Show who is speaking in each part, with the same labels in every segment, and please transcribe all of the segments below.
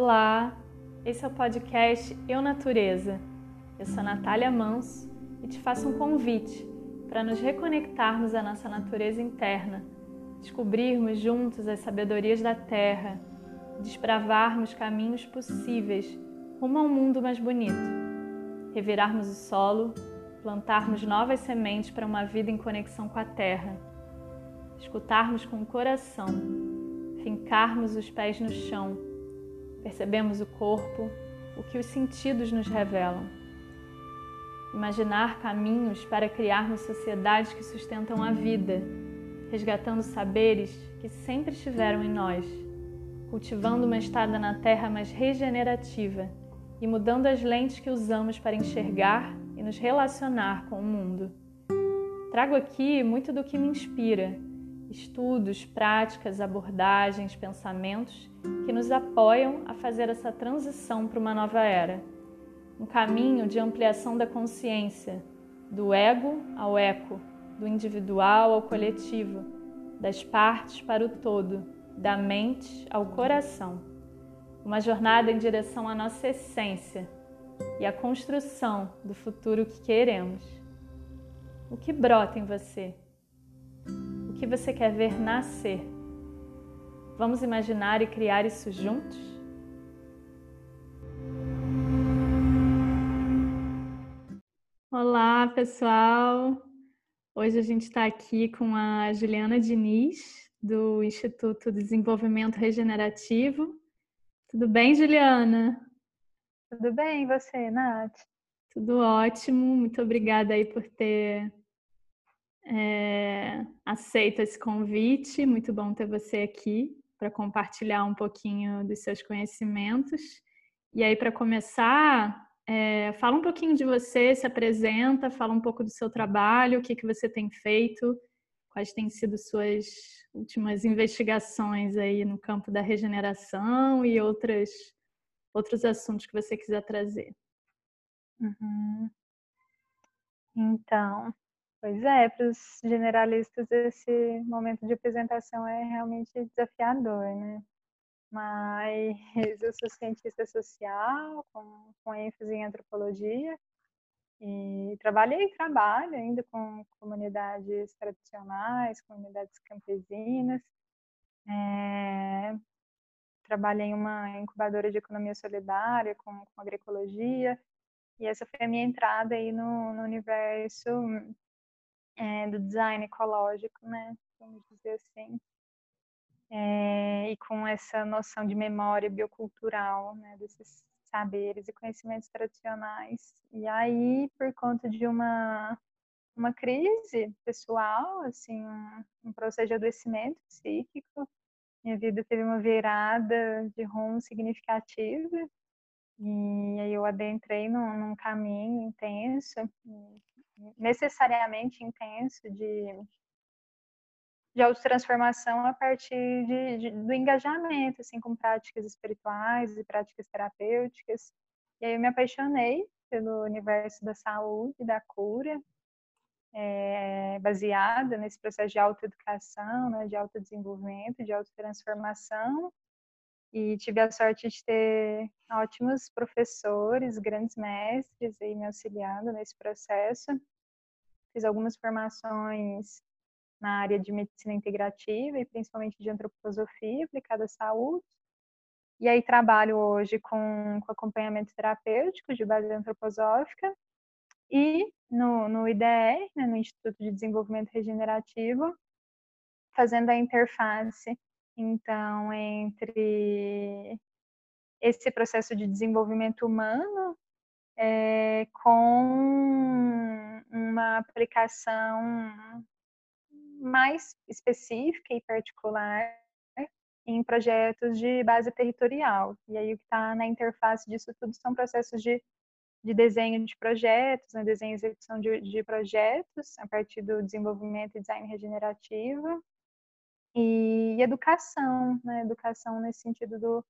Speaker 1: Olá, esse é o podcast Eu Natureza. Eu sou Natália Manso e te faço um convite para nos reconectarmos à nossa natureza interna, descobrirmos juntos as sabedorias da Terra, desbravarmos caminhos possíveis rumo a um mundo mais bonito, revirarmos o solo, plantarmos novas sementes para uma vida em conexão com a Terra, escutarmos com o coração, fincarmos os pés no chão Percebemos o corpo, o que os sentidos nos revelam. Imaginar caminhos para criarmos sociedades que sustentam a vida, resgatando saberes que sempre estiveram em nós, cultivando uma estada na terra mais regenerativa e mudando as lentes que usamos para enxergar e nos relacionar com o mundo. Trago aqui muito do que me inspira estudos, práticas, abordagens, pensamentos que nos apoiam a fazer essa transição para uma nova era. Um caminho de ampliação da consciência, do ego ao eco, do individual ao coletivo, das partes para o todo, da mente ao coração. Uma jornada em direção à nossa essência e à construção do futuro que queremos. O que brota em você? Que você quer ver nascer. Vamos imaginar e criar isso juntos? Olá, pessoal! Hoje a gente está aqui com a Juliana Diniz, do Instituto de Desenvolvimento Regenerativo. Tudo bem, Juliana?
Speaker 2: Tudo bem, e você, Nath?
Speaker 1: Tudo ótimo, muito obrigada aí por ter é, aceito esse convite. Muito bom ter você aqui para compartilhar um pouquinho dos seus conhecimentos. E aí, para começar, é, fala um pouquinho de você, se apresenta, fala um pouco do seu trabalho, o que, que você tem feito, quais têm sido suas últimas investigações aí no campo da regeneração e outras, outros assuntos que você quiser trazer.
Speaker 2: Uhum. Então, Pois é, para os generalistas esse momento de apresentação é realmente desafiador, né? Mas eu sou cientista social, com, com ênfase em antropologia, e trabalhei e trabalho ainda com comunidades tradicionais, comunidades campesinas. É, trabalhei em uma incubadora de economia solidária com, com agroecologia, e essa foi a minha entrada aí no, no universo é, do design ecológico, né? Vamos dizer assim. É, e com essa noção de memória biocultural, né? Desses saberes e conhecimentos tradicionais. E aí, por conta de uma uma crise pessoal, assim, um, um processo de adoecimento psíquico, minha vida teve uma virada de rumo significativa e aí eu adentrei num, num caminho intenso, necessariamente intenso de, de autotransformação a partir de, de, do engajamento, assim, com práticas espirituais e práticas terapêuticas. E aí eu me apaixonei pelo universo da saúde, da cura, é, baseada nesse processo de autoeducação, né, de autodesenvolvimento, de autotransformação, e tive a sorte de ter ótimos professores, grandes mestres aí me auxiliando nesse processo. Fiz algumas formações na área de medicina integrativa e principalmente de antroposofia aplicada à saúde. E aí trabalho hoje com, com acompanhamento terapêutico de base antroposófica e no, no IDE, né, no Instituto de Desenvolvimento Regenerativo, fazendo a interface então, entre esse processo de desenvolvimento humano é, com uma aplicação mais específica e particular em projetos de base territorial. E aí o que está na interface disso tudo são processos de, de desenho de projetos, né, desenho e execução de, de projetos a partir do desenvolvimento e design regenerativo, e educação, né? Educação nesse sentido do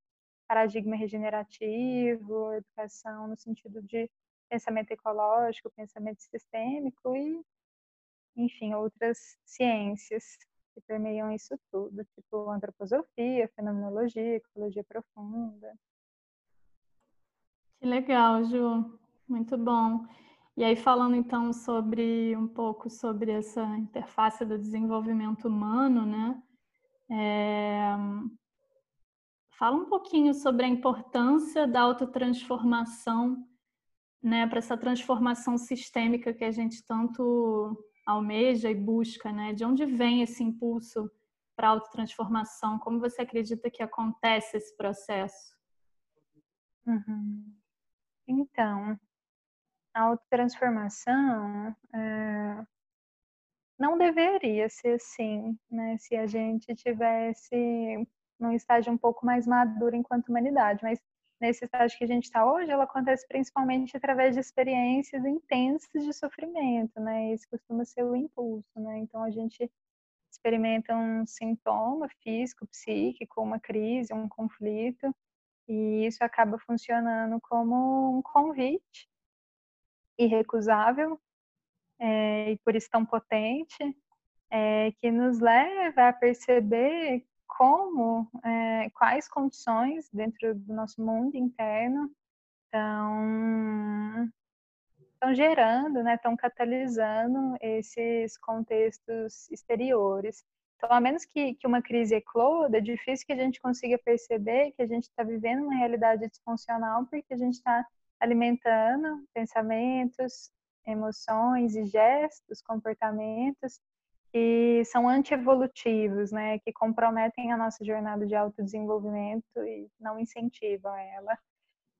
Speaker 2: paradigma regenerativo, educação no sentido de pensamento ecológico, pensamento sistêmico e, enfim, outras ciências que permeiam isso tudo, tipo antroposofia, fenomenologia, ecologia profunda.
Speaker 1: Que legal, Ju. Muito bom. E aí, falando então sobre um pouco sobre essa interface do desenvolvimento humano, né? É... Fala um pouquinho sobre a importância da autotransformação, né, para essa transformação sistêmica que a gente tanto almeja e busca, né? De onde vem esse impulso para a autotransformação? Como você acredita que acontece esse processo?
Speaker 2: Uhum. Então, a autotransformação é, não deveria ser assim, né? Se a gente tivesse num estágio um pouco mais maduro enquanto humanidade, mas nesse estágio que a gente está hoje, ela acontece principalmente através de experiências intensas de sofrimento, né? Esse costuma ser o impulso, né? Então a gente experimenta um sintoma físico, psíquico, uma crise, um conflito, e isso acaba funcionando como um convite irrecusável é, e por isso tão potente, é, que nos leva a perceber como, é, quais condições dentro do nosso mundo interno estão, estão gerando, né, estão catalisando esses contextos exteriores. Então, a menos que, que uma crise ecloda, é difícil que a gente consiga perceber que a gente está vivendo uma realidade disfuncional porque a gente está alimentando pensamentos, emoções e gestos, comportamentos que são antievolutivos, né, que comprometem a nossa jornada de autodesenvolvimento e não incentivam ela.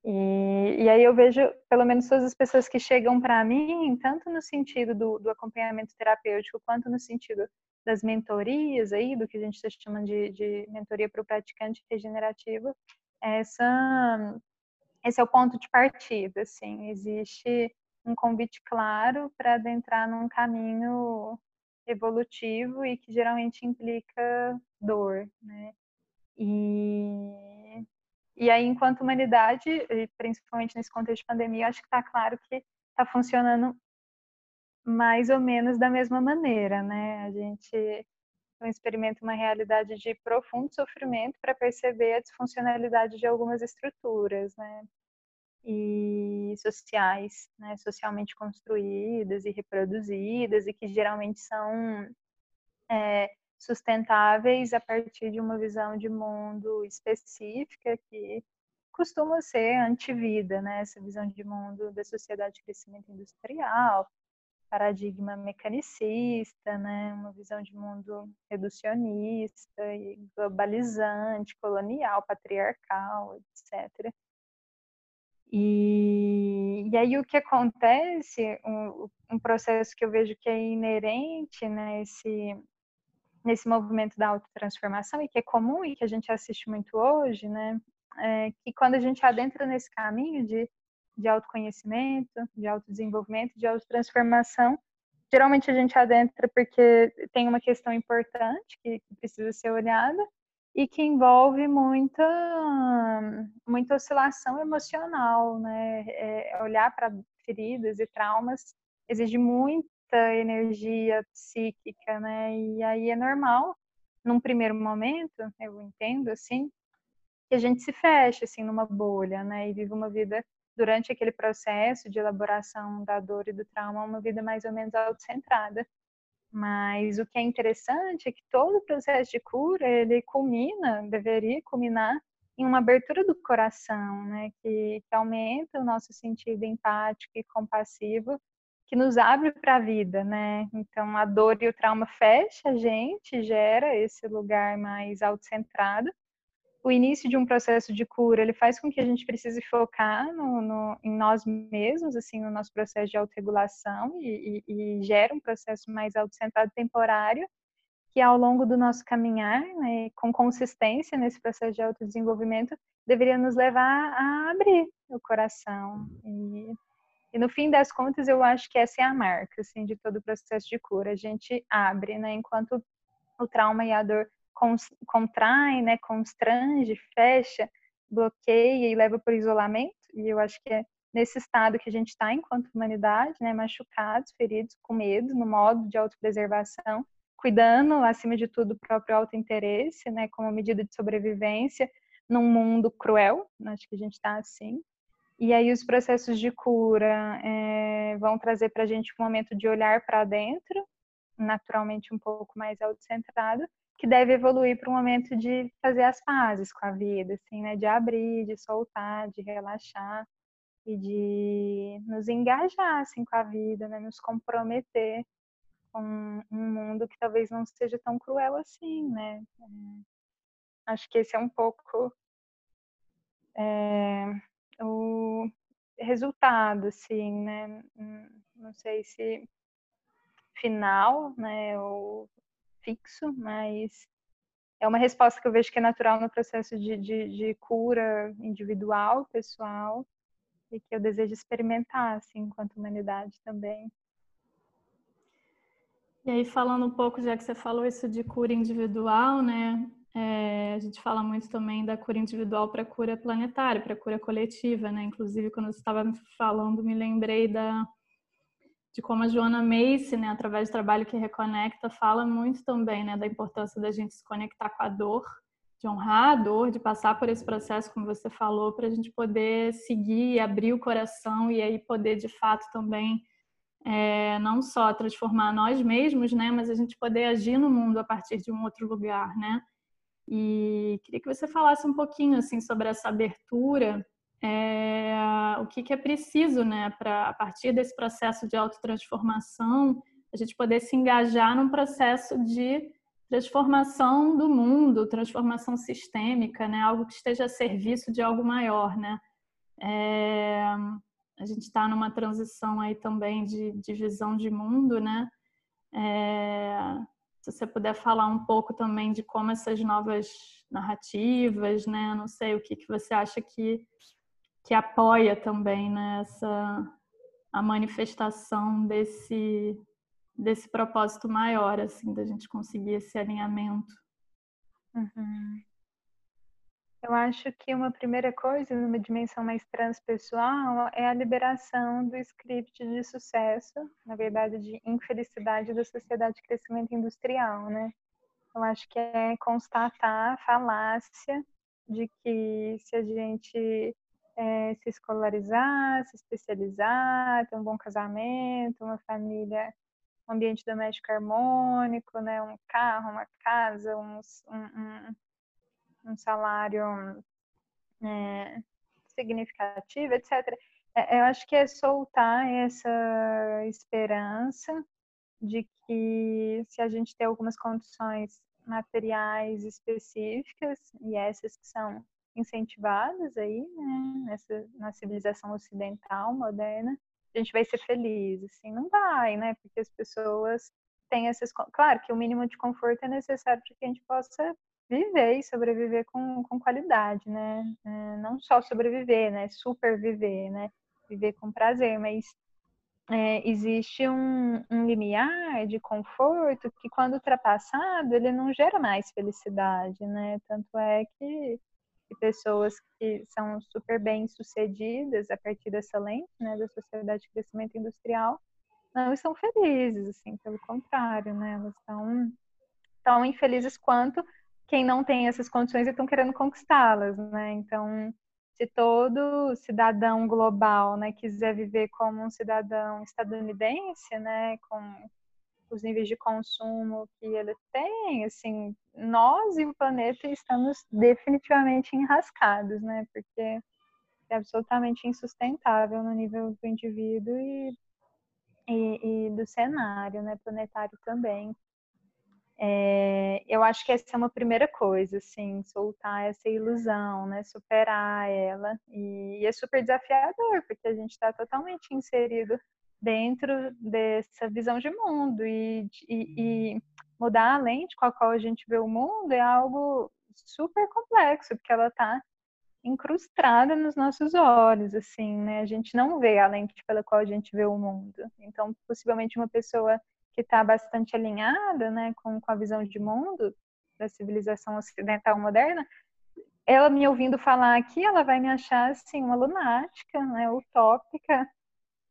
Speaker 2: E, e aí eu vejo, pelo menos todas as pessoas que chegam para mim, tanto no sentido do, do, acompanhamento terapêutico, quanto no sentido das mentorias aí, do que a gente está chamando de, de mentoria para o praticante regenerativo, essa, esse é o ponto de partida, assim, existe um convite claro para adentrar num caminho evolutivo e que geralmente implica dor, né? E, e aí, enquanto humanidade, principalmente nesse contexto de pandemia, acho que está claro que está funcionando mais ou menos da mesma maneira, né? A gente experimenta uma realidade de profundo sofrimento para perceber a disfuncionalidade de algumas estruturas, né? E sociais, né, socialmente construídas e reproduzidas e que geralmente são é, sustentáveis a partir de uma visão de mundo específica que costuma ser antivida, né, essa visão de mundo da sociedade de crescimento industrial, paradigma mecanicista, né, uma visão de mundo reducionista globalizante, colonial, patriarcal, etc. E, e aí o que acontece, um, um, processo que eu vejo que é inerente nesse, nesse movimento da autotransformação e que é comum e que a gente assiste muito hoje, né, é que quando a gente adentra nesse caminho de, de autoconhecimento, de autodesenvolvimento, de autotransformação, geralmente a gente adentra porque tem uma questão importante que, que precisa ser olhada, e que envolve muita, muita oscilação emocional, né? É, olhar para feridas e traumas exige muita energia psíquica, né? E aí é normal, num primeiro momento, eu entendo assim, que a gente se fecha assim numa bolha, né? E vive uma vida durante aquele processo de elaboração da dor e do trauma, uma vida mais ou menos autocentrada. Mas o que é interessante é que todo o processo de cura, ele culmina, deveria culminar em uma abertura do coração, né, que, que aumenta o nosso sentido empático e compassivo, que nos abre para a vida, né? Então a dor e o trauma fecha a gente, gera esse lugar mais autocentrado, o início de um processo de cura, ele faz com que a gente precise focar no, no em nós mesmos, assim, no nosso processo de autorregulação e, e, e gera um processo mais autocentrado temporário, que ao longo do nosso caminhar, né, com consistência nesse processo de autodesenvolvimento, deveria nos levar a abrir o coração. E, e no fim das contas, eu acho que essa é a marca, assim, de todo o processo de cura. A gente abre, né, enquanto o trauma e a dor contrai, né, constrange, fecha, bloqueia e leva para o isolamento. E eu acho que é nesse estado que a gente está enquanto humanidade, né, machucados, feridos, com medo, no modo de autopreservação, cuidando, acima de tudo, do próprio autointeresse, né, como medida de sobrevivência num mundo cruel, acho que a gente está assim. E aí os processos de cura é, vão trazer para a gente um momento de olhar para dentro, naturalmente um pouco mais autocentrado, que deve evoluir para um momento de fazer as pazes com a vida, assim, né? De abrir, de soltar, de relaxar e de nos engajar assim com a vida, né? Nos comprometer com um mundo que talvez não seja tão cruel assim, né? É, acho que esse é um pouco é, o resultado, assim, né? Hum, não sei se final, né? Ou fixo, mas é uma resposta que eu vejo que é natural no processo de, de, de cura individual, pessoal, e que eu desejo experimentar, assim, enquanto humanidade também.
Speaker 1: E aí, falando um pouco, já que você falou isso de cura individual, né? É, a gente fala muito também da cura individual para cura planetária, para cura coletiva, né? Inclusive, quando você estava falando, me lembrei da, de como a Joana Macy, né, através do trabalho que reconecta, fala muito também, né, da importância da gente se conectar com a dor, de honrar a dor, de passar por esse processo, como você falou, para a gente poder seguir, abrir o coração e aí poder, de fato, também é, não só transformar nós mesmos, né, mas a gente poder agir no mundo a partir de um outro lugar, né? E queria que você falasse um pouquinho assim sobre essa abertura é, o que, que, é preciso, né, para a partir desse processo de autotransformação, a gente poder se engajar num processo de transformação do mundo, transformação sistêmica, né, algo que esteja a serviço de algo maior, né. É, a gente está numa transição aí também de, de visão de mundo, né. É, se você puder falar um pouco também de como essas novas narrativas, né, não sei o que, que você acha que que apoia também né, a manifestação desse desse propósito maior assim da gente conseguir esse alinhamento.
Speaker 2: Uhum. Eu acho que uma primeira coisa, numa dimensão mais transpessoal, é a liberação do script de sucesso, na verdade, de infelicidade da sociedade de crescimento industrial, né? Eu acho que é constatar a falácia de que se a gente é, se escolarizar, se especializar, ter um bom casamento, uma família, um ambiente doméstico harmônico, né, um carro, uma casa, um, um, um salário é, significativo, etc. É, eu acho que é soltar essa esperança de que se a gente tem algumas condições materiais específicas, e essas que são incentivadas aí, né, nessa, na civilização ocidental moderna, a gente vai ser feliz, assim, não vai, né, porque as pessoas têm essas, claro que o mínimo de conforto é necessário para que a gente possa viver e sobreviver com, com qualidade, né, é, não só sobreviver, né, superviver, né, viver com prazer, mas é, existe um, um limiar de conforto que, quando ultrapassado, ele não gera mais felicidade, né? Tanto é que e pessoas que são super bem sucedidas a partir dessa lente, né, da sociedade de crescimento industrial, não estão felizes, assim, pelo contrário, né, elas estão tão infelizes quanto quem não tem essas condições e estão querendo conquistá-las, né, então se todo cidadão global, né, quiser viver como um cidadão estadunidense, né, com os níveis de consumo que ele tem, assim, nós e o planeta estamos definitivamente enrascados, né? Porque é absolutamente insustentável no nível do indivíduo e, e, e do cenário, né? Planetário também. É, eu acho que essa é uma primeira coisa, assim, soltar essa ilusão, né? Superar ela. E, e é super desafiador, porque a gente está totalmente inserido dentro dessa visão de mundo e, e, e, mudar a lente com a qual a gente vê o mundo é algo super complexo, porque ela está incrustada nos nossos olhos, assim, né? A gente não vê a lente pela qual a gente vê o mundo. Então, possivelmente uma pessoa que está bastante alinhada, né, com, com a visão de mundo da civilização ocidental moderna, ela me ouvindo falar aqui, ela vai me achar assim uma lunática, né, utópica,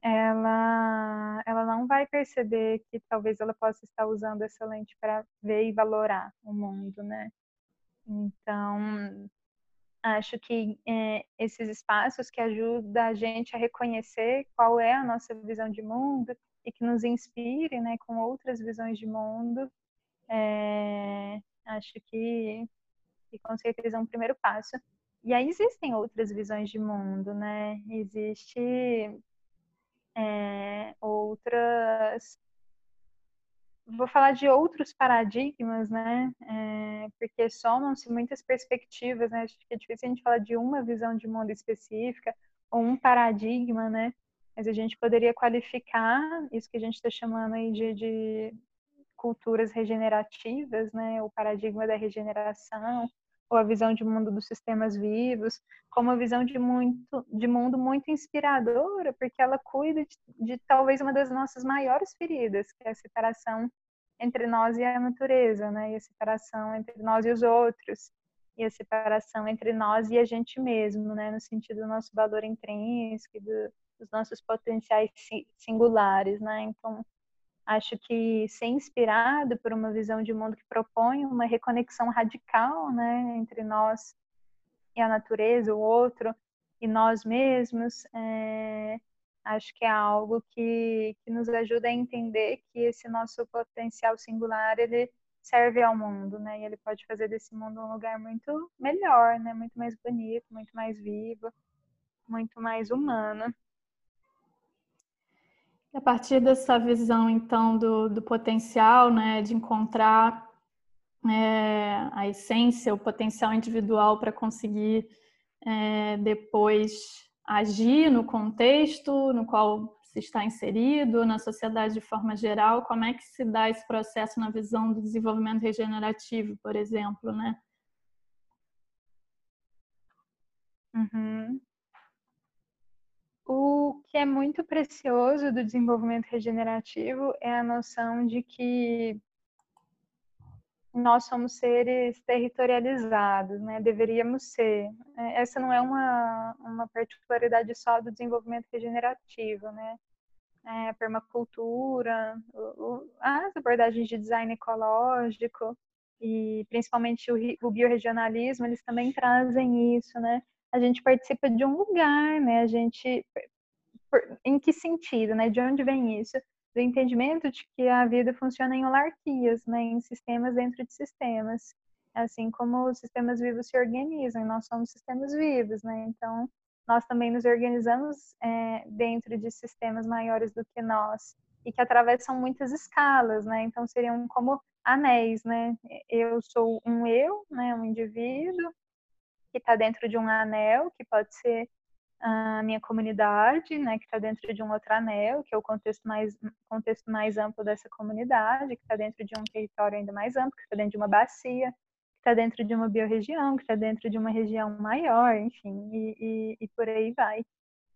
Speaker 2: ela, ela não vai perceber que talvez ela possa estar usando essa lente para ver e valorar o mundo, né? Então, acho que é, esses espaços que ajudam a gente a reconhecer qual é a nossa visão de mundo e que nos inspire né, com outras visões de mundo, é, acho que, que com certeza é um primeiro passo. E aí existem outras visões de mundo, né? Existe é, outras vou falar de outros paradigmas, né? É, porque somam-se muitas perspectivas, né? Acho que é difícil a gente falar de uma visão de mundo específica ou um paradigma, né? Mas a gente poderia qualificar isso que a gente está chamando aí de, de, culturas regenerativas, né? O paradigma da regeneração, ou a visão de mundo dos sistemas vivos, como uma visão de, muito, de mundo muito inspiradora, porque ela cuida de, de talvez uma das nossas maiores feridas, que é a separação entre nós e a natureza, né? E a separação entre nós e os outros, e a separação entre nós e a gente mesmo, né? No sentido do nosso valor intrínseco, do, dos nossos potenciais singulares, né? Então, acho que ser inspirado por uma visão de mundo que propõe uma reconexão radical, né? Entre nós e a natureza, o outro e nós mesmos, é, acho que é algo que, que nos ajuda a entender que esse nosso potencial singular ele serve ao mundo, né? E ele pode fazer desse mundo um lugar muito melhor, né? Muito mais bonito, muito mais vivo, muito mais humano.
Speaker 1: A partir dessa visão, então, do, do potencial, né, de encontrar é, a essência, o potencial individual para conseguir é, depois agir no contexto no qual se está inserido, na sociedade de forma geral, como é que se dá esse processo na visão do desenvolvimento regenerativo, por exemplo, né?
Speaker 2: Uhum. O que é muito precioso do desenvolvimento regenerativo é a noção de que nós somos seres territorializados, né? Deveríamos ser. É, essa não é uma, uma particularidade só do desenvolvimento regenerativo, né? É, a permacultura, o, o, as abordagens de design ecológico e principalmente o, o biorregionalismo, eles também trazem isso, né? A gente participa de um lugar, né? A gente, por, em que sentido, né? De onde vem isso? do entendimento de que a vida funciona em holarquias, né, em sistemas dentro de sistemas, assim como os sistemas vivos se organizam, nós somos sistemas vivos, né, então nós também nos organizamos é, dentro de sistemas maiores do que nós e que atravessam muitas escalas, né, então seriam como anéis, né, eu sou um eu, né, um indivíduo que está dentro de um anel, que pode ser a minha comunidade, né, que está dentro de um outro anel, que é o contexto mais, contexto mais amplo dessa comunidade, que está dentro de um território ainda mais amplo, que está dentro de uma bacia, que está dentro de uma biorregião, que está dentro de uma região maior, enfim, e, e, e por aí vai.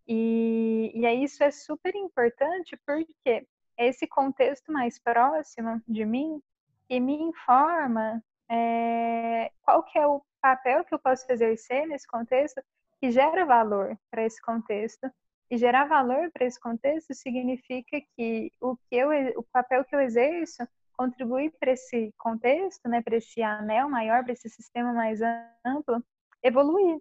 Speaker 2: E, e aí isso é super importante porque esse contexto mais próximo de mim que me informa é, qual que é o papel que eu posso exercer nesse contexto que gera valor para esse contexto. E gerar valor para esse contexto significa que o, que eu, o papel que eu exerço contribui para esse contexto, né, para esse anel maior, para esse sistema mais amplo, evoluir,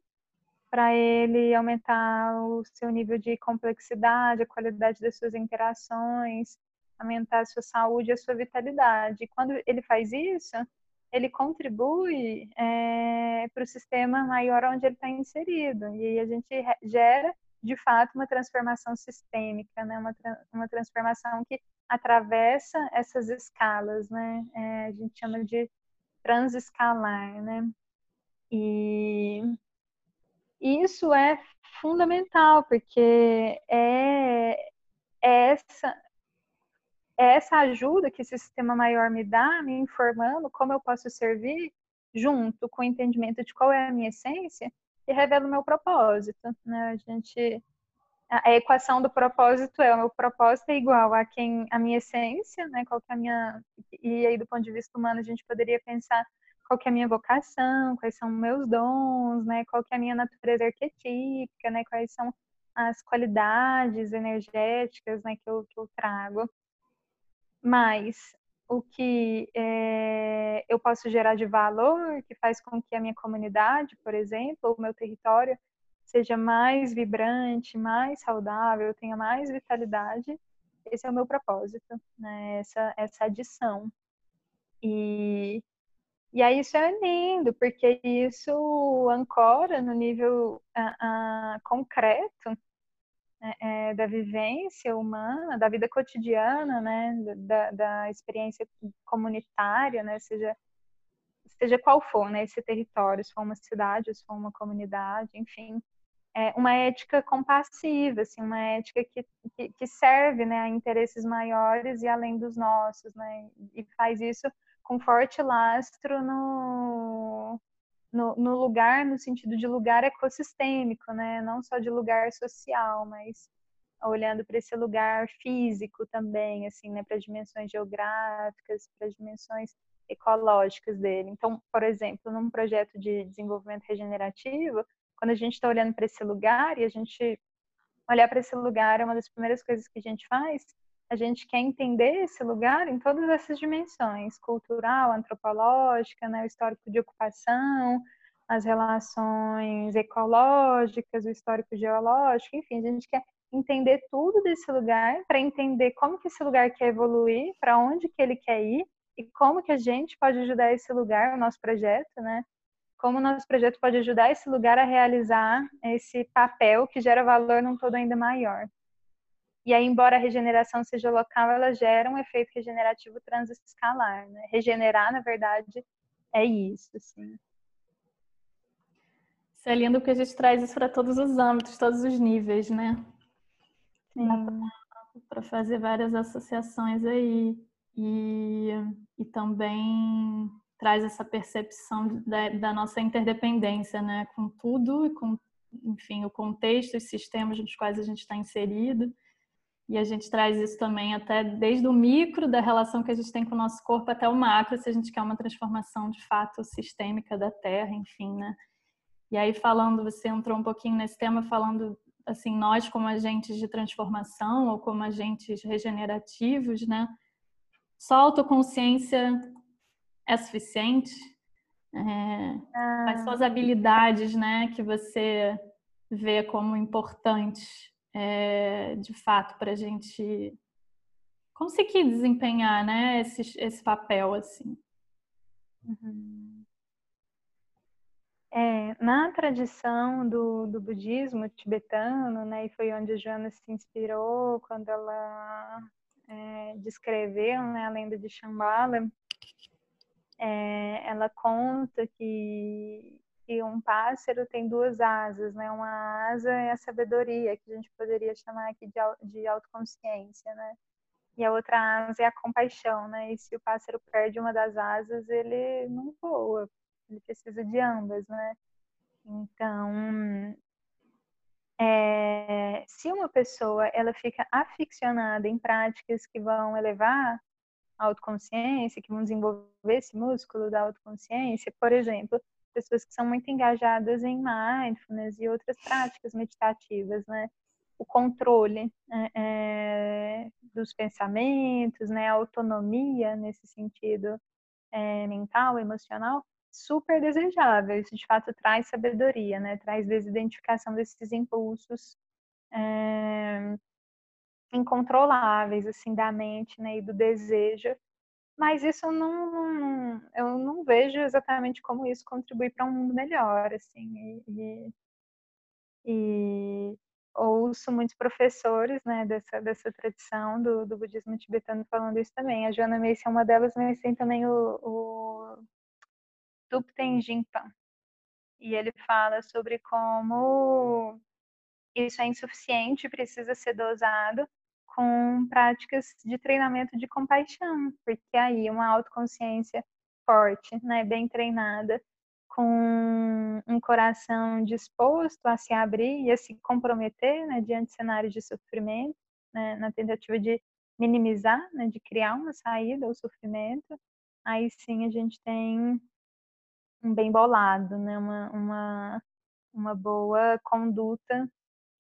Speaker 2: para ele aumentar o seu nível de complexidade, a qualidade das suas interações, aumentar a sua saúde, a sua vitalidade. E quando ele faz isso, ele contribui é, para o sistema maior onde ele está inserido. E aí a gente gera, de fato, uma transformação sistêmica, né? uma, uma transformação que atravessa essas escalas, né? É, a gente chama de transescalar, né? E isso é fundamental, porque é, é essa, é essa ajuda que esse sistema maior me dá, me informando como eu posso servir, junto com o entendimento de qual é a minha essência, que revela o meu propósito. Né? A gente a equação do propósito é o meu propósito é igual a quem a minha essência, né? Qual que é a minha e aí do ponto de vista humano a gente poderia pensar qual que é a minha vocação, quais são meus dons, né? Qual que é a minha natureza arquetípica, né? Quais são as qualidades energéticas, né? Que eu, que eu trago. Mas o que é, eu posso gerar de valor, que faz com que a minha comunidade, por exemplo, o meu território seja mais vibrante, mais saudável, tenha mais vitalidade. Esse é o meu propósito, né? Essa essa adição. E e aí isso é lindo, porque isso ancora no nível uh, uh, concreto é, é, da vivência humana, da vida cotidiana, né, da, da experiência comunitária, né, seja seja qual for, né, esse território, se for uma cidade, se for uma comunidade, enfim, é uma ética compassiva, assim, uma ética que, que, que serve, né, a interesses maiores e além dos nossos, né, e faz isso com forte lastro no, no, no, lugar, no sentido de lugar ecossistêmico, né? Não só de lugar social, mas olhando para esse lugar físico também, assim, né? Para dimensões geográficas, para dimensões ecológicas dele. Então, por exemplo, num projeto de desenvolvimento regenerativo, quando a gente está olhando para esse lugar e a gente olhar para esse lugar é uma das primeiras coisas que a gente faz a gente quer entender esse lugar em todas essas dimensões, cultural, antropológica, né, o histórico de ocupação, as relações ecológicas, o histórico geológico, enfim, a gente quer entender tudo desse lugar para entender como que esse lugar quer evoluir, para onde que ele quer ir e como que a gente pode ajudar esse lugar, o nosso projeto, né? Como o nosso projeto pode ajudar esse lugar a realizar esse papel que gera valor num todo ainda maior. E aí, embora a regeneração seja local, ela gera um efeito regenerativo transescalar. Né? Regenerar, na verdade, é isso. Assim.
Speaker 1: Isso é lindo porque a gente traz isso para todos os âmbitos, todos os níveis, né? Para fazer várias associações aí. E, e também traz essa percepção da, da nossa interdependência, né? Com tudo e com, enfim, o contexto, os sistemas nos quais a gente está inserido e a gente traz isso também até desde o micro da relação que a gente tem com o nosso corpo até o macro, se a gente quer uma transformação de fato sistêmica da Terra, enfim, né? E aí falando, você entrou um pouquinho nesse tema falando assim, nós como agentes de transformação ou como agentes regenerativos, né? Só autoconsciência é suficiente? É, ah. Quais são as habilidades, né, que você vê como importantes é, de fato, para a gente conseguir desempenhar né, esse, esse papel assim.
Speaker 2: Uhum. É, na tradição do, do budismo tibetano, né, e foi onde a Joana se inspirou quando ela é, descreveu né, a lenda de Shambhala, é, ela conta que que um pássaro tem duas asas, né? Uma asa é a sabedoria, que a gente poderia chamar aqui de, de autoconsciência, né? E a outra asa é a compaixão, né? E se o pássaro perde uma das asas, ele não voa, ele precisa de ambas, né? Então, é, se uma pessoa ela fica aficionada em práticas que vão elevar a autoconsciência, que vão desenvolver esse músculo da autoconsciência, por exemplo, pessoas que são muito engajadas em mindfulness e outras práticas meditativas, né? O controle é, é, dos pensamentos, né? A autonomia nesse sentido é, mental, emocional, super desejável. Isso de fato traz sabedoria, né? Traz desidentificação desses impulsos é, incontroláveis, assim, da mente, né? E do desejo mas isso não, eu não vejo exatamente como isso contribui para um mundo melhor, assim, e, e, ouço muitos professores, né, dessa, dessa tradição do, do budismo tibetano falando isso também. A Joana Macy é uma delas, mas tem também o, o Thupten Jinpan, e ele fala sobre como isso é insuficiente, precisa ser dosado, com práticas de treinamento de compaixão, porque aí uma autoconsciência forte, né, bem treinada, com um coração disposto a se abrir e a se comprometer, né, diante de cenários de sofrimento, né, na tentativa de minimizar, né, de criar uma saída ao sofrimento, aí sim a gente tem um bem bolado, né, uma, uma, uma boa conduta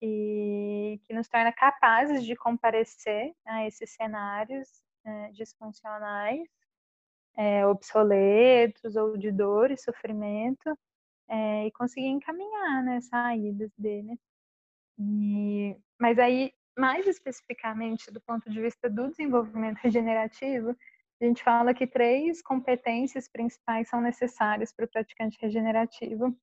Speaker 2: e que nos torna capazes de comparecer a esses cenários é, disfuncionais é, obsoletos ou de dor e sofrimento é, e conseguir encaminhar né, saídas dele. E, mas aí, mais especificamente do ponto de vista do desenvolvimento regenerativo, a gente fala que três competências principais são necessárias para o praticante regenerativo.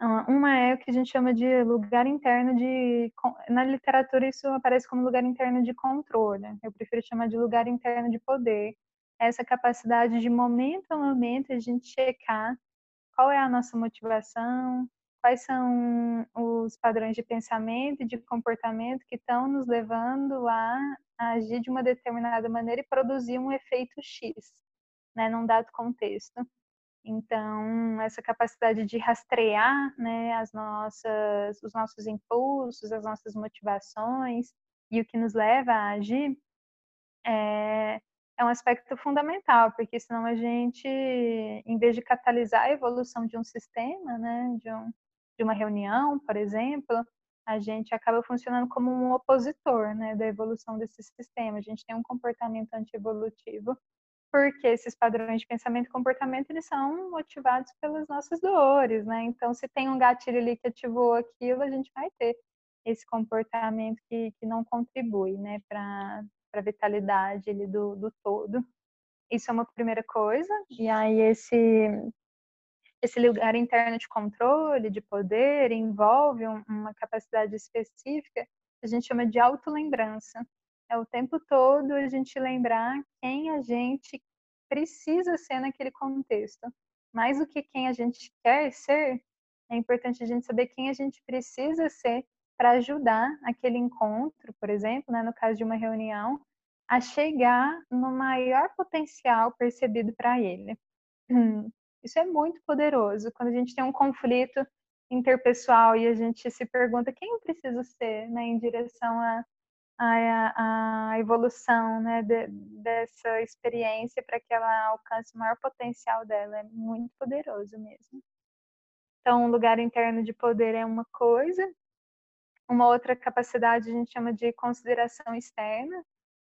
Speaker 2: Uma é o que a gente chama de lugar interno de. Na literatura, isso aparece como lugar interno de controle. Eu prefiro chamar de lugar interno de poder. Essa capacidade de, momento a momento, a gente checar qual é a nossa motivação, quais são os padrões de pensamento e de comportamento que estão nos levando a agir de uma determinada maneira e produzir um efeito X, né, num dado contexto. Então, essa capacidade de rastrear né, as nossas, os nossos impulsos, as nossas motivações e o que nos leva a agir é, é um aspecto fundamental, porque senão a gente, em vez de catalisar a evolução de um sistema, né, de, um, de uma reunião, por exemplo, a gente acaba funcionando como um opositor né, da evolução desse sistema. A gente tem um comportamento antievolutivo porque esses padrões de pensamento e comportamento eles são motivados pelas nossas dores, né? Então, se tem um gatilho ali que ativou aquilo, a gente vai ter esse comportamento que, que não contribui, né, para a vitalidade ali do, do todo. Isso é uma primeira coisa. E aí, esse, esse lugar interno de controle, de poder, envolve uma capacidade específica que a gente chama de autolembrança é o tempo todo a gente lembrar quem a gente precisa ser naquele contexto. Mais do que quem a gente quer ser, é importante a gente saber quem a gente precisa ser para ajudar aquele encontro, por exemplo, né, no caso de uma reunião, a chegar no maior potencial percebido para ele. Isso é muito poderoso. Quando a gente tem um conflito interpessoal e a gente se pergunta quem eu preciso ser né, em direção a a, a evolução né, de, dessa experiência para que ela alcance o maior potencial dela. É muito poderoso mesmo. Então, o lugar interno de poder é uma coisa. Uma outra capacidade a gente chama de consideração externa,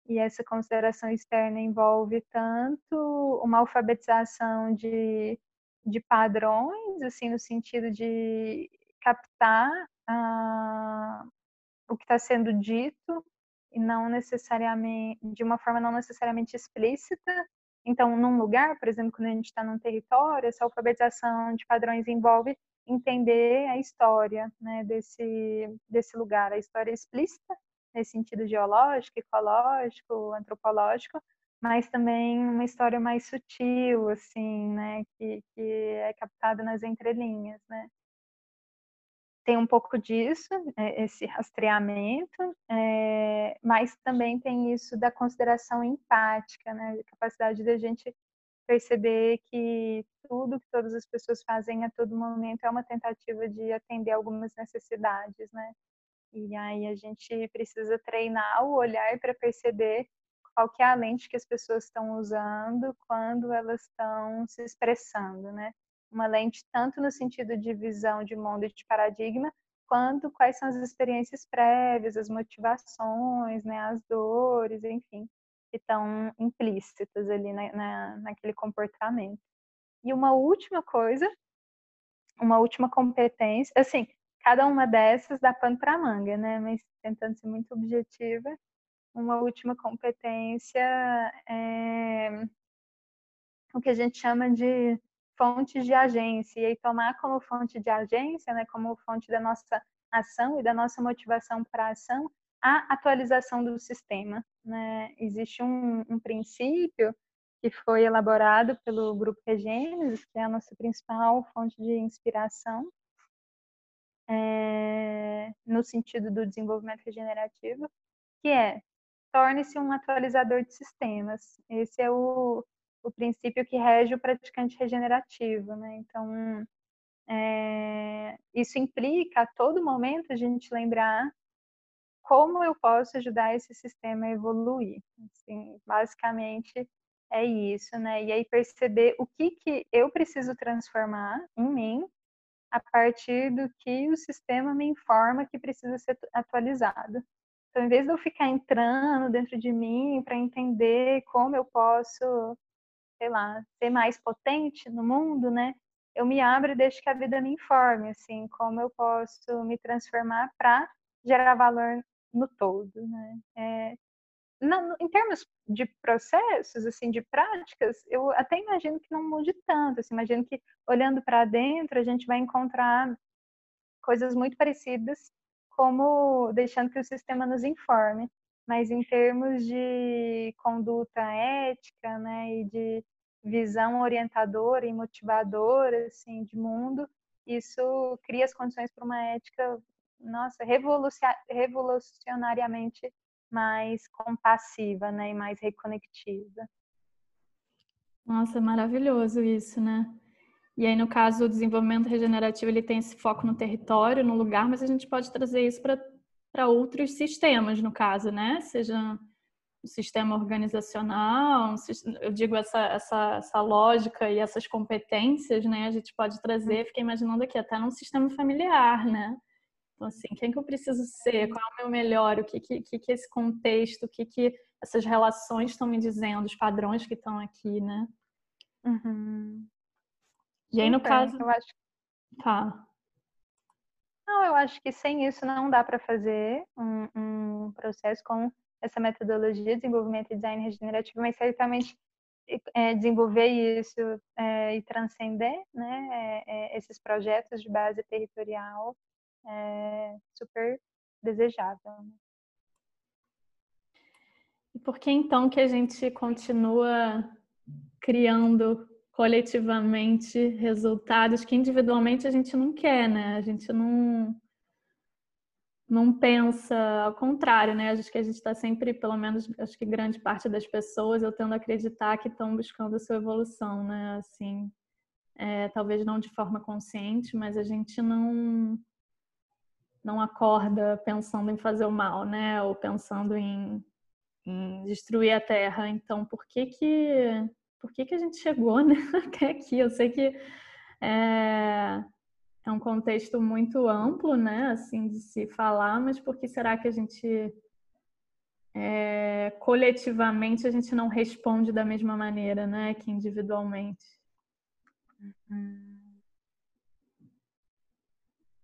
Speaker 2: e essa consideração externa envolve tanto uma alfabetização de, de padrões, assim, no sentido de captar ah, o que está sendo dito e não necessariamente de uma forma não necessariamente explícita. Então, num lugar, por exemplo, quando a gente está num território, essa alfabetização de padrões envolve entender a história né, desse, desse lugar, a história explícita, nesse sentido geológico, ecológico, antropológico, mas também uma história mais sutil, assim, né, que, que é captada nas entrelinhas, né tem um pouco disso, é, esse rastreamento, é, mas também tem isso da consideração empática, né? A capacidade da gente perceber que tudo que todas as pessoas fazem a todo momento é uma tentativa de atender algumas necessidades, né? E aí a gente precisa treinar o olhar para perceber qual que é a lente que as pessoas estão usando quando elas estão se expressando, né? Uma lente tanto no sentido de visão de mundo e de paradigma, quanto quais são as experiências prévias, as motivações, né, as dores, enfim, que estão implícitas ali na, na, naquele comportamento. E uma última coisa, uma última competência, assim, cada uma dessas dá pano para manga, né, mas tentando ser muito objetiva, uma última competência é o que a gente chama de fontes de agência e tomar como fonte de agência, né, como fonte da nossa ação e da nossa motivação para a ação, a atualização do sistema. Né? Existe um, um princípio que foi elaborado pelo Grupo Regênesis, que é a nossa principal fonte de inspiração, é, no sentido do desenvolvimento regenerativo, que é torne-se um atualizador de sistemas. Esse é o, o princípio que rege o praticante regenerativo, né? Então, é, isso implica a todo momento a gente lembrar como eu posso ajudar esse sistema a evoluir. Assim, basicamente é isso, né? E aí perceber o que, que eu preciso transformar em mim a partir do que o sistema me informa que precisa ser atualizado. Então, em vez de eu ficar entrando dentro de mim para entender como eu posso sei lá, ser mais potente no mundo, né? Eu me abro e deixo que a vida me informe, assim, como eu posso me transformar para gerar valor no todo, né? É, em termos de processos, assim, de práticas, eu até imagino que não mude tanto. Assim, imagino que olhando para dentro a gente vai encontrar coisas muito parecidas, como deixando que o sistema nos informe. Mas em termos de conduta ética, né, e de visão orientadora e motivadora, assim, de mundo, isso cria as condições para uma ética, nossa, revolucionariamente mais compassiva, né, e mais reconectiva.
Speaker 1: Nossa, maravilhoso isso, né? E aí, no caso, o desenvolvimento regenerativo ele tem esse foco no território, no lugar, mas a gente pode trazer isso para outros sistemas, no caso, né? Seja o sistema organizacional, eu digo essa, essa, essa lógica e essas competências, né? A gente pode trazer, fiquei imaginando aqui, até num sistema familiar, né? Então, assim, quem que eu preciso ser? Qual é o meu melhor? O que que, que, que esse contexto, o que que essas relações estão me dizendo, os padrões que estão aqui, né?
Speaker 2: Uhum.
Speaker 1: E aí, no caso...
Speaker 2: Eu acho...
Speaker 1: Tá.
Speaker 2: Não, eu acho que sem isso não dá para fazer um, um processo com essa metodologia de desenvolvimento e design regenerativo, mas certamente é, desenvolver isso é, e transcender né, é, é esses projetos de base territorial é super desejável. Né?
Speaker 1: E por que então que a gente continua criando coletivamente resultados que individualmente a gente não quer, né? A gente não não pensa ao contrário, né? Acho que a gente está sempre, pelo menos, acho que grande parte das pessoas, eu tendo a acreditar que estão buscando a sua evolução, né? Assim, é, talvez não de forma consciente, mas a gente não não acorda pensando em fazer o mal, né? Ou pensando em, em destruir a Terra. Então, por que que por que que a gente chegou né? até aqui? Eu sei que é, é um contexto muito amplo, né? Assim de se falar, mas por que será que a gente é, coletivamente a gente não responde da mesma maneira, né? Que individualmente.
Speaker 2: Uhum.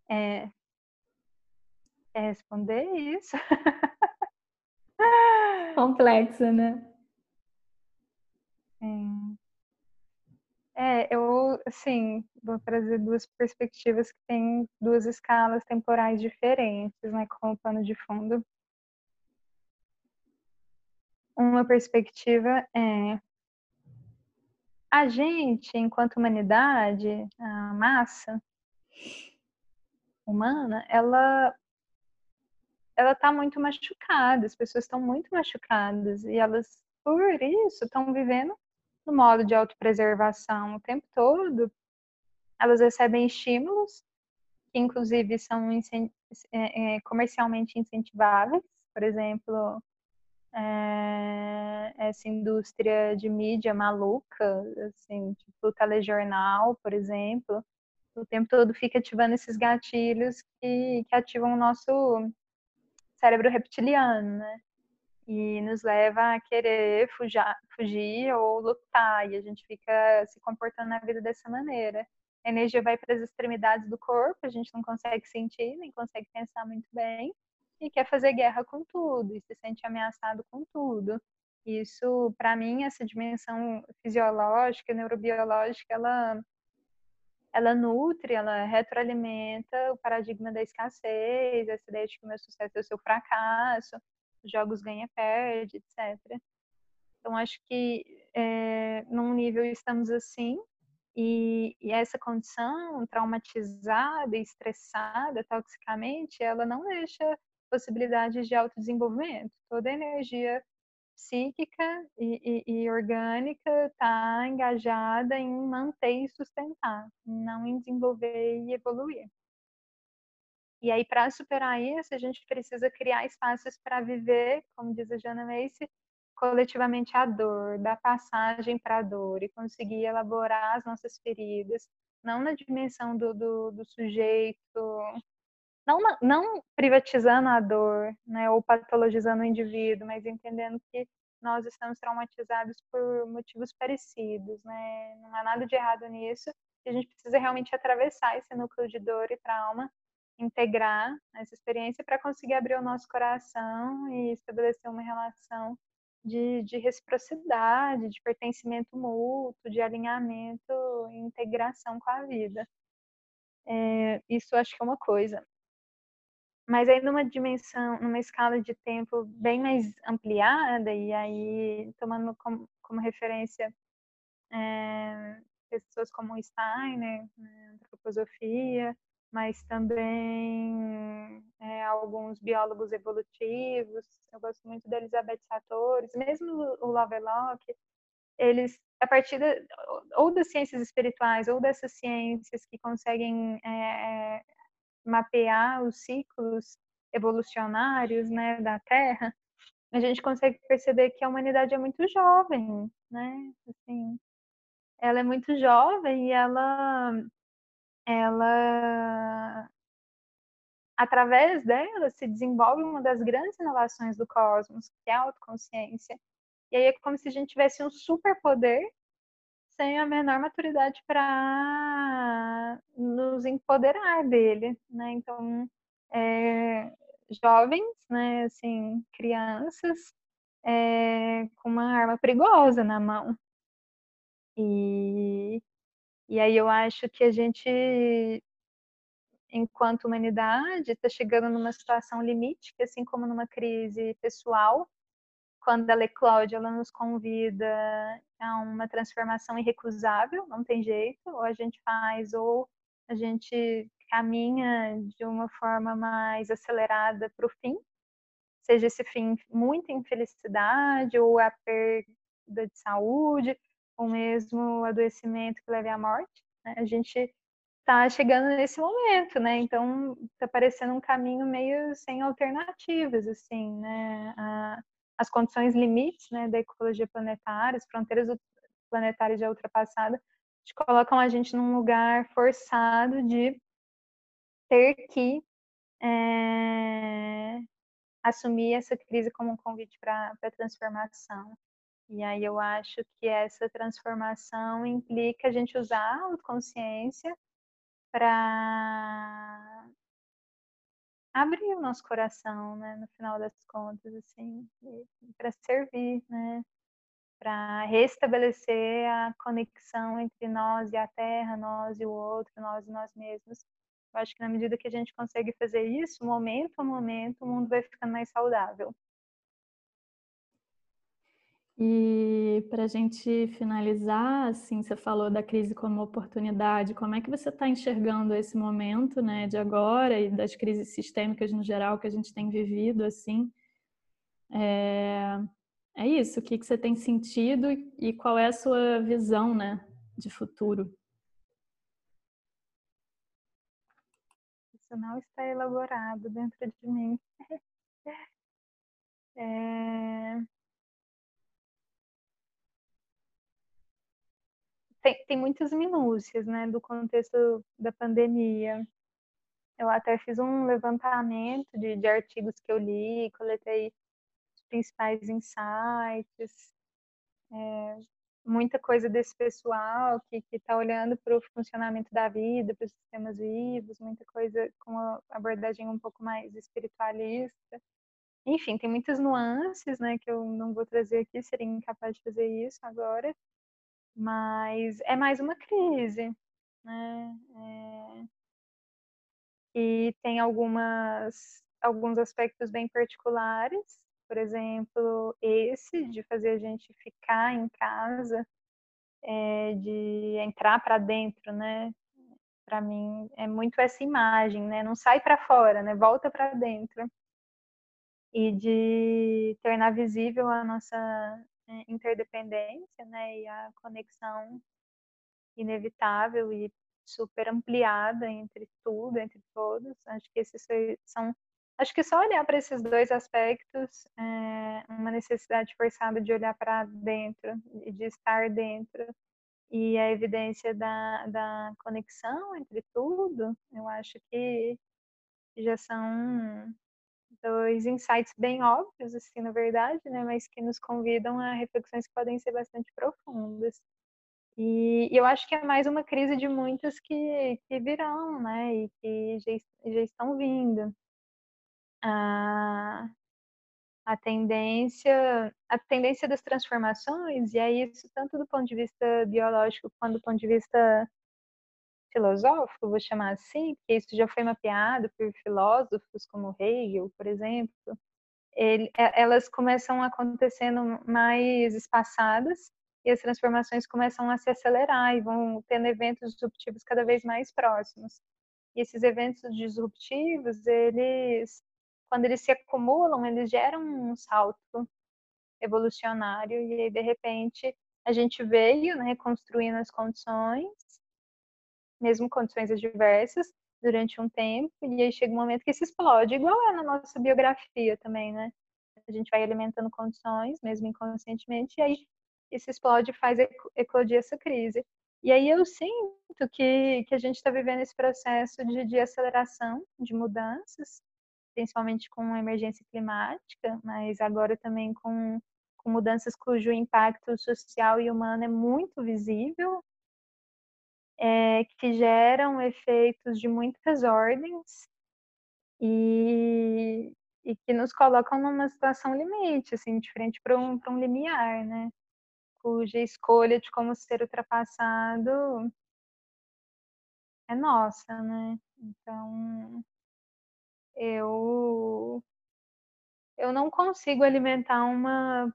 Speaker 2: É, Quer responder isso?
Speaker 1: Complexa, né?
Speaker 2: Sim. É, eu, assim, vou trazer duas perspectivas que têm duas escalas temporais diferentes, né, como pano de fundo. Uma perspectiva é a gente, enquanto humanidade, a massa humana, ela ela está muito machucada, as pessoas estão muito machucadas e elas, por isso, estão vivendo no modo de autopreservação o tempo todo. Elas recebem estímulos, que inclusive são é, é, comercialmente incentiváveis, por exemplo, é, essa indústria de mídia maluca, assim, tipo telejornal, por exemplo, o tempo todo fica ativando esses gatilhos que, que ativam o nosso cérebro reptiliano, né? E nos leva a querer fugir ou lutar, e a gente fica se comportando na vida dessa maneira. A energia vai para as extremidades do corpo, a gente não consegue sentir, nem consegue pensar muito bem, e quer fazer guerra com tudo, e se sente ameaçado com tudo. Isso, para mim, essa dimensão fisiológica, neurobiológica, ela ela nutre, ela retroalimenta o paradigma da escassez, essa ideia de que o meu sucesso é o seu fracasso, jogos ganha-perde, etc. Então, acho que é, num nível estamos assim, e, e, essa condição traumatizada, estressada, toxicamente, ela não deixa possibilidades de autodesenvolvimento. Toda energia psíquica e, e, e orgânica está engajada em manter e sustentar, não em desenvolver e evoluir. E aí, para superar isso, a gente precisa criar espaços para viver, como diz a Jana Macy, coletivamente a dor, dar passagem para a dor e conseguir elaborar as nossas feridas, não na dimensão do, do, do sujeito não, não privatizando a dor, né, ou patologizando o indivíduo, mas entendendo que nós estamos traumatizados por motivos parecidos, né? Não há nada de errado nisso. E a gente precisa realmente atravessar esse núcleo de dor e trauma, integrar essa experiência para conseguir abrir o nosso coração e estabelecer uma relação de, de reciprocidade, de pertencimento mútuo, de alinhamento e integração com a vida. É, isso acho que é uma coisa. Mas aí numa dimensão, numa escala de tempo bem mais ampliada, e aí tomando como, como referência é, pessoas como Steiner, né, antroposofia, mas também é, alguns biólogos evolutivos. Eu gosto muito da Elizabeth Sattores, mesmo o Lovelock, eles, a partir ou das ciências espirituais ou dessas ciências que conseguem é, mapear os ciclos evolucionários né, da Terra, a gente consegue perceber que a humanidade é muito jovem, né? Assim, ela é muito jovem e ela, ela, através dela, se desenvolve uma das grandes inovações do cosmos, que é a autoconsciência. E aí é como se a gente tivesse um superpoder sem a menor maturidade para nos empoderar dele, né? Então, é, jovens, né, assim, crianças, é, com uma arma perigosa na mão. E, e aí eu acho que a gente, enquanto humanidade, está chegando numa situação limite, que assim como numa crise pessoal, quando ela eclode, ela nos convida a uma transformação irrecusável, não tem jeito, ou a gente faz, ou a gente caminha de uma forma mais acelerada para o fim, seja esse fim muita infelicidade, ou a perda de saúde, ou mesmo o adoecimento que leve à morte. Né? A gente está chegando nesse momento, né? Então está parecendo um caminho meio sem alternativas, assim, né? A, as condições limites né, da ecologia planetária, as fronteiras planetárias já ultrapassadas, colocam a gente num lugar forçado de ter que é, assumir essa crise como um convite para a transformação. E aí eu acho que essa transformação implica a gente usar a autoconsciência para abrir o nosso coração, né, no final das contas, assim, para servir, né, para restabelecer a conexão entre nós e a Terra, nós e o outro, nós e nós mesmos. Eu acho que na medida que a gente consegue fazer isso, momento a momento, o mundo vai ficando mais saudável.
Speaker 1: E para a gente finalizar, assim, você falou da crise como oportunidade. Como é que você está enxergando esse momento, né, de agora e das crises sistêmicas no geral que a gente tem vivido, assim? É, é isso. O que que você tem sentido e qual é a sua visão, né, de futuro?
Speaker 2: Isso não está elaborado dentro de mim. É... tem, tem muitas minúcias, né, do contexto da pandemia. Eu até fiz um levantamento de, de artigos que eu li, coletei os principais insights, é, muita coisa desse pessoal que está olhando para o funcionamento da vida, para os sistemas vivos, muita coisa com uma abordagem um pouco mais espiritualista. Enfim, tem muitas nuances, né, que eu não vou trazer aqui, seria incapaz de fazer isso agora, mas é mais uma crise, né? É... E tem algumas, alguns aspectos bem particulares, por exemplo, esse de fazer a gente ficar em casa, é, de entrar para dentro, né? Para mim é muito essa imagem, né? Não sai para fora, né? Volta para dentro e de tornar visível a nossa interdependência, né, e a conexão inevitável e super ampliada entre tudo, entre todos. Acho que esses são, acho que só olhar para esses dois aspectos, é uma necessidade forçada de olhar para dentro e de estar dentro e a evidência da, da conexão entre tudo, eu acho que já são dois insights bem óbvios, assim, na verdade, né? Mas que nos convidam a reflexões que podem ser bastante profundas. E, eu acho que é mais uma crise de muitas que, que virão, né? E que já, já estão vindo. A, a tendência a tendência das transformações e é isso tanto do ponto de vista biológico quanto do ponto de vista filosófico, vou chamar assim, porque isso já foi mapeado por filósofos como Hegel, por exemplo, ele, é, elas começam acontecendo mais espaçadas e as transformações começam a se acelerar e vão tendo eventos disruptivos cada vez mais próximos. E esses eventos disruptivos, eles, quando eles se acumulam, eles geram um salto evolucionário e aí, de repente, a gente veio né, construindo as condições mesmo condições adversas, durante um tempo, e aí chega um momento que se explode, igual é na nossa biografia também, né? A gente vai alimentando condições, mesmo inconscientemente, e aí isso explode e faz eclodir essa crise. E aí eu sinto que, que a gente está vivendo esse processo de, de aceleração, de mudanças, principalmente com a emergência climática, mas agora também com, com mudanças cujo impacto social e humano é muito visível, é, que geram efeitos de muitas ordens e, e que nos colocam numa situação limite, assim, diferente para um, um limiar, né? Cuja escolha de como ser ultrapassado é nossa, né? Então, eu eu não consigo alimentar uma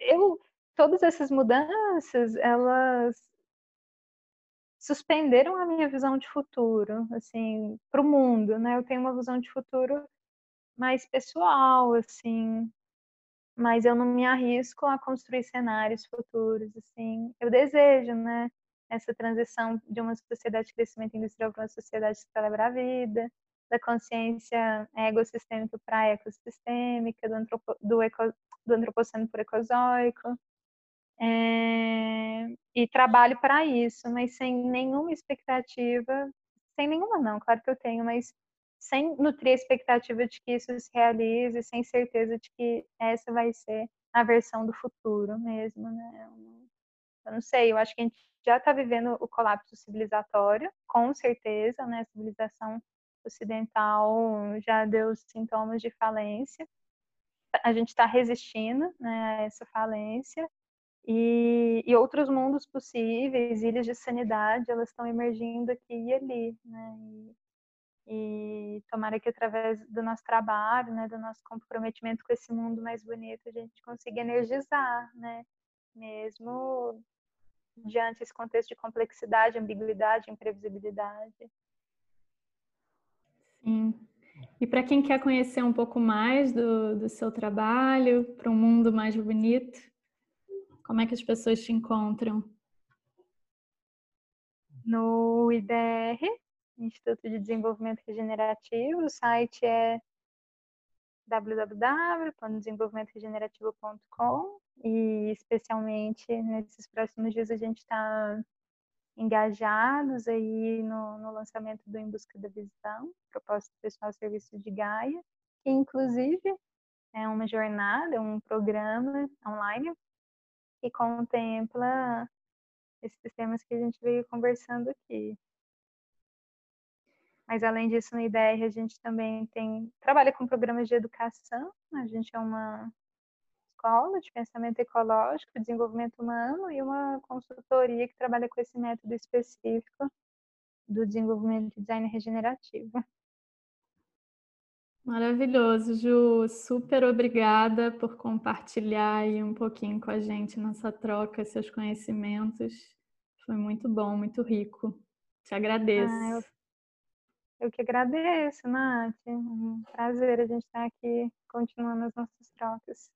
Speaker 2: eu todas essas mudanças elas suspenderam a minha visão de futuro, assim, para o mundo, né? Eu tenho uma visão de futuro mais pessoal, assim, mas eu não me arrisco a construir cenários futuros, assim. Eu desejo, né? Essa transição de uma sociedade de crescimento industrial para uma sociedade que celebra a vida, da consciência ecossistêmica para ecossistêmica, do, antropo, do, eco, do antropoceno por ecozoico, é, e trabalho para isso, mas sem nenhuma expectativa, sem nenhuma não, claro que eu tenho, mas sem nutrir a expectativa de que isso se realize, sem certeza de que essa vai ser a versão do futuro mesmo, né? Eu não sei, eu acho que a gente já está vivendo o colapso civilizatório, com certeza, né? A civilização ocidental já deu sintomas de falência. A gente está resistindo né, a essa falência e, e, outros mundos possíveis, ilhas de sanidade, elas estão emergindo aqui e ali, né? E, e tomara que através do nosso trabalho, né, do nosso comprometimento com esse mundo mais bonito, a gente consiga energizar, né? Mesmo diante desse contexto de complexidade, ambiguidade, imprevisibilidade.
Speaker 1: Sim. E para quem quer conhecer um pouco mais do, do seu trabalho, para um mundo mais bonito, como é que as pessoas te encontram?
Speaker 2: No IDR, Instituto de Desenvolvimento Regenerativo, o site é www.desenvolvimentoregenerativo.com e especialmente nesses próximos dias a gente está engajados aí no, no, lançamento do Em Busca da Visão, proposta pessoal serviço de Gaia, que inclusive é uma jornada, um programa online que contempla esses temas que a gente veio conversando aqui. Mas além disso, no IDR a gente também tem trabalha com programas de educação. A gente é uma escola de pensamento ecológico, desenvolvimento humano e uma consultoria que trabalha com esse método específico do desenvolvimento de design regenerativo.
Speaker 1: Maravilhoso, Ju. Super obrigada por compartilhar aí um pouquinho com a gente nessa troca, seus conhecimentos. Foi muito bom, muito rico. Te agradeço. Ah,
Speaker 2: eu, eu, que agradeço, Nath. Um prazer a gente estar aqui continuando as nossas trocas.